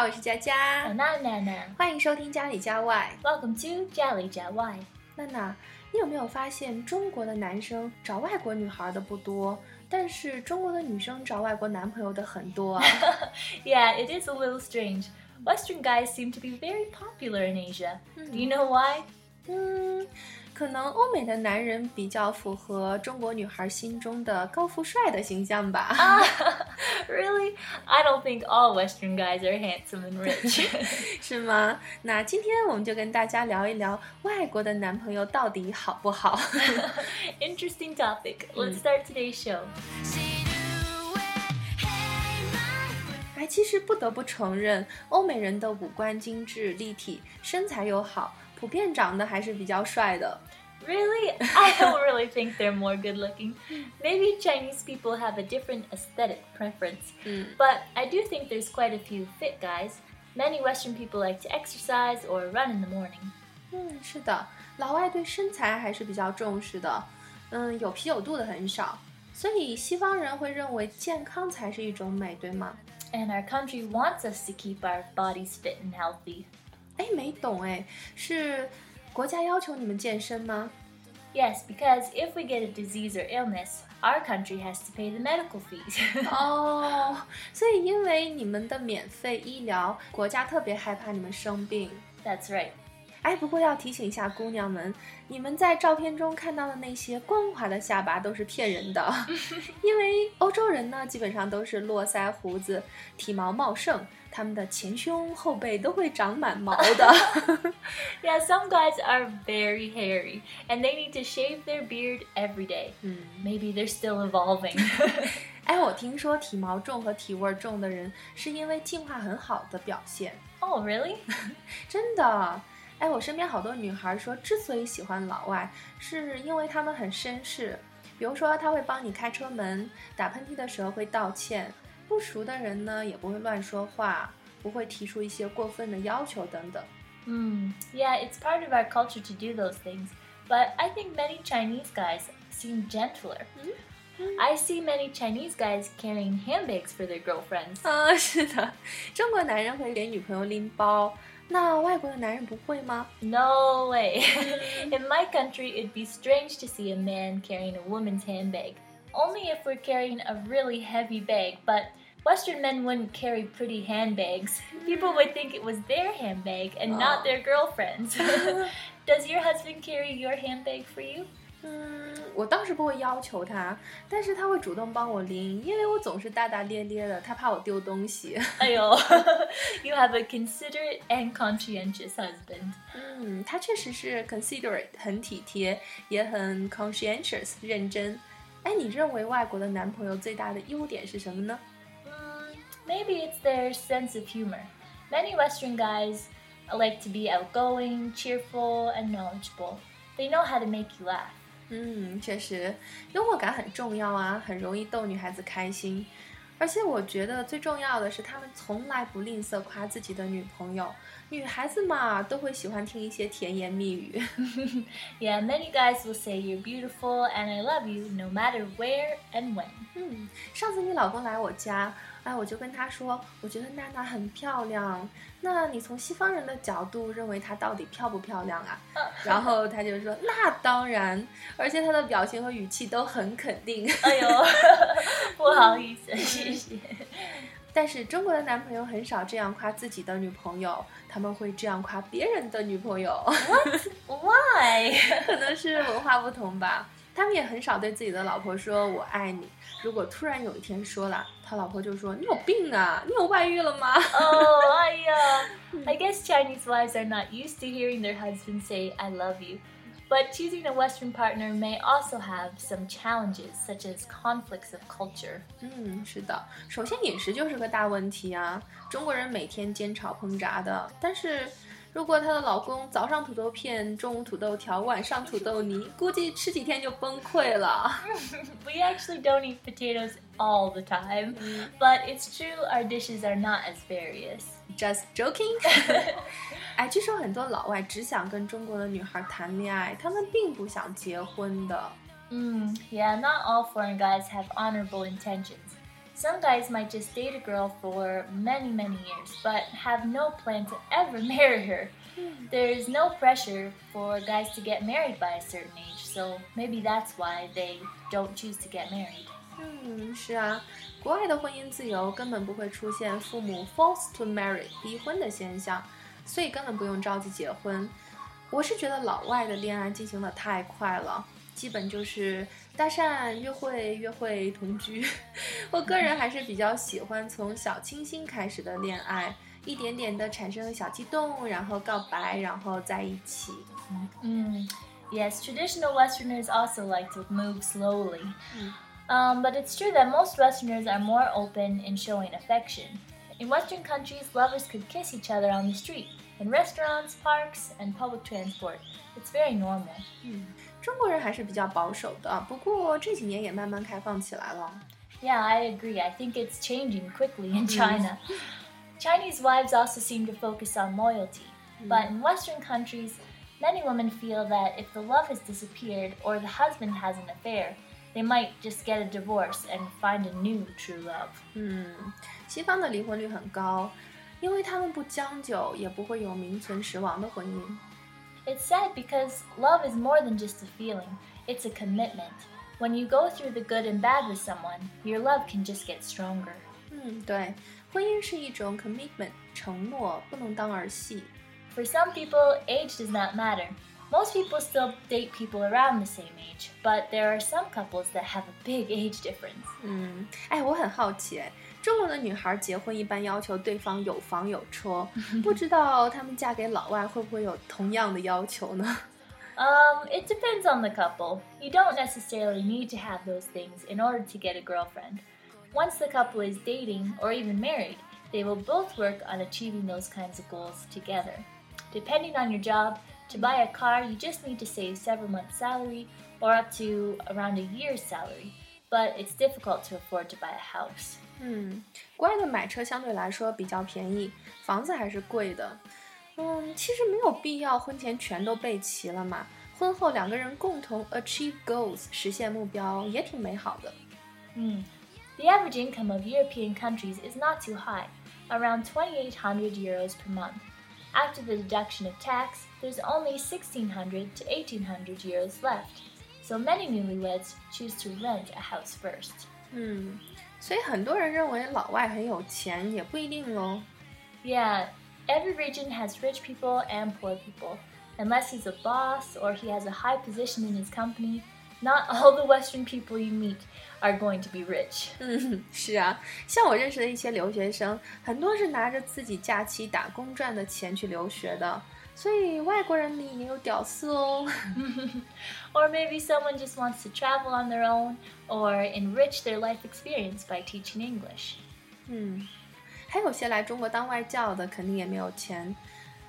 好，我是佳佳。 And I'm Nana. 欢迎收听家里家外。 Welcome to Jolly Jet Y. 娜娜，你有没有发现中国的男生找外国女孩的不多，但是中国的女生找外国男朋友的很多啊？ Yeah, it is a little strange. Western guys seem to be very popular in Asia. Do you know why? 嗯， 可能欧美的男人比较符合中国女孩心中的高富帅的形象吧。really? I don't think all Western guys are handsome and rich. 是吗？那今天我们就跟大家聊一聊外国的男朋友到底好不好？Interesting topic. Let's start today's show. 哎，其实不得不承认，欧美人的五官精致立体，身材又好，普遍长得还是比较帅的。Really? I don't really think they're more good looking. Maybe Chinese people have a different aesthetic preference. Mm. But I do think there's quite a few fit guys. Many Western people like to exercise or run in the morning. 嗯，是的，老外对身材还是比较重视的，嗯，有啤酒肚的很少，所以西方人会认为健康才是一种美，对吗？ And our country wants us to keep our bodies fit and healthy. 哎，没懂哎，是国家要求你们健身吗？ Yes, because if we get a disease or illness, our country has to pay the medical fees. 哦，所以因为你们的免费医疗，国家特别害怕你们生病。 That's right. 哎，不过要提醒一下姑娘们，你们在照片中看到的那些光滑的下巴都是骗人的，因为欧洲人呢基本上都是络腮胡子，体毛茂盛， 他们的前胸后背都会长满毛的。Yeah, some guys are very hairy and they need to shave their beard every day. 嗯，Maybe they're still evolving. 哎，我听说体毛重和体味重的人是因为进化很好的表现，oh, really? 真的。哎，我身边好多女孩说，之所以喜欢老外，是因为他们很绅士。比如说，他会帮你开车门，打喷嚏的时候会道歉，不熟的人呢也不会乱说话，不会提出一些过分的要求等等。 Hmm. Yeah, it's part of our culture to do those things. But I think many Chinese guys seem gentler. I see many Chinese guys carrying handbags for their girlfriends. 啊，是的，中国男人会给女朋友拎包，那外国的男人不会吗？ No way. In my country, it'd be strange to see a man carrying a woman's handbag. Only if we're carrying a really heavy bag, but Western men wouldn't carry pretty handbags. People would think it was their handbag and Aw. not their girlfriend's. Does your husband carry your handbag for you? 嗯，我倒是不会要求他，但是他会主动帮我拎，因为我总是大大咧咧的，他怕我丢东西。 Ayo, you have a considerate and conscientious husband. 嗯，他确实是 considerate，很体贴，也很 conscientious，认真。哎，你认为外国的男朋友最大的优点是什么呢？ Mm, maybe it's their sense of humor. Many Western guys like to be outgoing, cheerful, and knowledgeable. They know how to make you laugh. 嗯，确实，幽默感很重要啊，很容易逗女孩子开心。而且我觉得最重要的是，他们从来不吝啬夸自己的女朋友。女孩子嘛，都会喜欢听一些甜言蜜语。 Yeah, many guys will say you're beautiful and I love you no matter where and when. 嗯，上次你老公来我家， 哎，我就跟他说，我觉得娜娜很漂亮。那你从西方人的角度认为她到底漂不漂亮啊？然后他就说，那当然，而且他的表情和语气都很肯定。Ayo, 不好意思，谢谢。但是中国的男朋友很少这样夸自己的女朋友，他们会这样夸别人的女朋友，Why? 可能是文化不同吧。他们也很少对自己的老婆说“我爱你”。如果突然有一天说了，他老婆就说：“你有病啊，你有外遇了吗 Oh, I, uh, I guess Chinese wives are not used to hearing their husbands say, I love you. But choosing a Western partner may also have some challenges, such as conflicts of culture.？” 嗯，是的。首先饮食就是个大问题啊，中国人每天煎炒烹炸的，但是。 如果她的老公早上土豆片，中午土豆条，晚上土豆泥，估计吃几天就崩溃了。We actually don't eat potatoes all the time, but it's true our dishes are not as various. Just joking。哎，据说很多老外只想跟中国的女孩谈恋爱，他们并不想结婚的。Mm, yeah, not all foreign guys have honorable intentions. Some guys might just date a girl for many, many years, but have no plan to ever marry her. There's no pressure for guys to get married by a certain age, so maybe that's why they don't choose to get married. 嗯，是啊，国外的婚姻自由根本不会出现父母 forced to marry 逼婚的现象，所以根本不用着急结婚。我是觉得老外的恋爱进行的太快了， 基本就是搭讪、约会、约会、同居。我个人还是比较喜欢从小清新开始的恋爱，一点点的产生小激动，然后告白，然后在一起。 Mm. Yes, traditional Westerners also like to move slowly. Um, but it's true that most Westerners are more open in showing affection. In Western countries, lovers could kiss each other on the street, in restaurants, parks, and public transport. It's very normal. 中国人还是比较保守的，不过这几年也慢慢开放起来了。 Yeah, I agree. I think it's changing quickly in China. Chinese wives also seem to focus on loyalty. But in Western countries, many women feel that if the love has disappeared or the husband has an affair, they might just get a divorce and find a new true love. 嗯，西方的离婚率很高，因为他们不将就，也不会有名存实亡的婚姻。 It's sad because love is more than just a feeling, it's a commitment. When you go through the good and bad with someone, your love can just get stronger. 嗯，对，婚姻是一种 commitment 承诺，不能当儿戏。 For some people, age does not matter. Most people still date people around the same age, but there are some couples that have a big age difference. 嗯，哎，我很好奇，哎， 中国的女孩结婚一般要求对方有房有车，不知道她们嫁给老外会不会有同样的要求呢？ Um, it depends on the couple. You don't necessarily need to have those things in order to get a girlfriend. Once the couple is dating or even married, they will both work on achieving those kinds of goals together. Depending on your job, to buy a car, you just need to save several months' salary or up to around a year's salary. But it's difficult to afford to buy a house. 嗯，国外的买车相对来说比较便宜，房子还是贵的。嗯，其实没有必要婚前全都备齐了嘛，婚后两个人共同 achieve goals 实现目标也挺美好的。 Hmm. The average income of European countries is not too high, around 2,800 euros per month. After the deduction of tax, there's only 1,600 to 1,800 euros left. So many newlyweds choose to rent a house first. 嗯， 所以很多人认为老外很有钱，也不一定喽。 Yeah, every region has rich people and poor people. Unless he's a boss or he has a high position in his company, not all the Western people you meet are going to be rich. 嗯，是啊，像我认识的一些留学生，很多是拿着自己假期打工赚的钱去留学的， 所以外国人里也有屌丝哦。 or maybe someone just wants to travel on their own or enrich their life experience by teaching English. 嗯，还有些来中国当外教的，肯定也没有钱。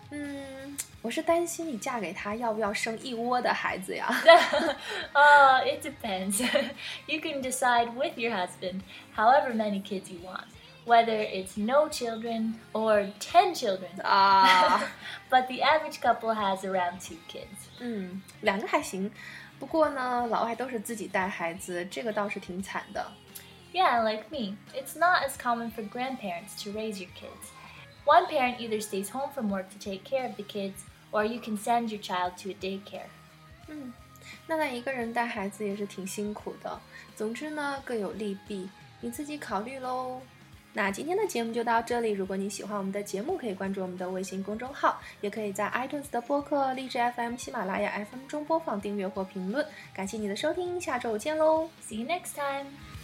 嗯，我是担心你嫁给他要不要生一窝的孩子呀？ uh, it depends. you can decide with your husband however many kids you want, whether it's no children or 10 children. 啊， but the average couple has around two kids. 嗯，两个还行。不过呢，老外都是自己带孩子，这个倒是挺惨的。 Yeah, like me. It's not as common for grandparents to raise your kids. One parent either stays home from work to take care of the kids, or you can send your child to a daycare. 嗯，那那一个人带孩子也是挺辛苦的。总之呢，各有利弊，你自己考虑喽。 那今天的节目就到这里。如果你喜欢我们的节目，可以关注我们的微信公众号，也可以在 iTunes 的播客、荔枝 FM、喜马拉雅 FM 中播放、订阅或评论。感谢你的收听，下周见喽！See you next time!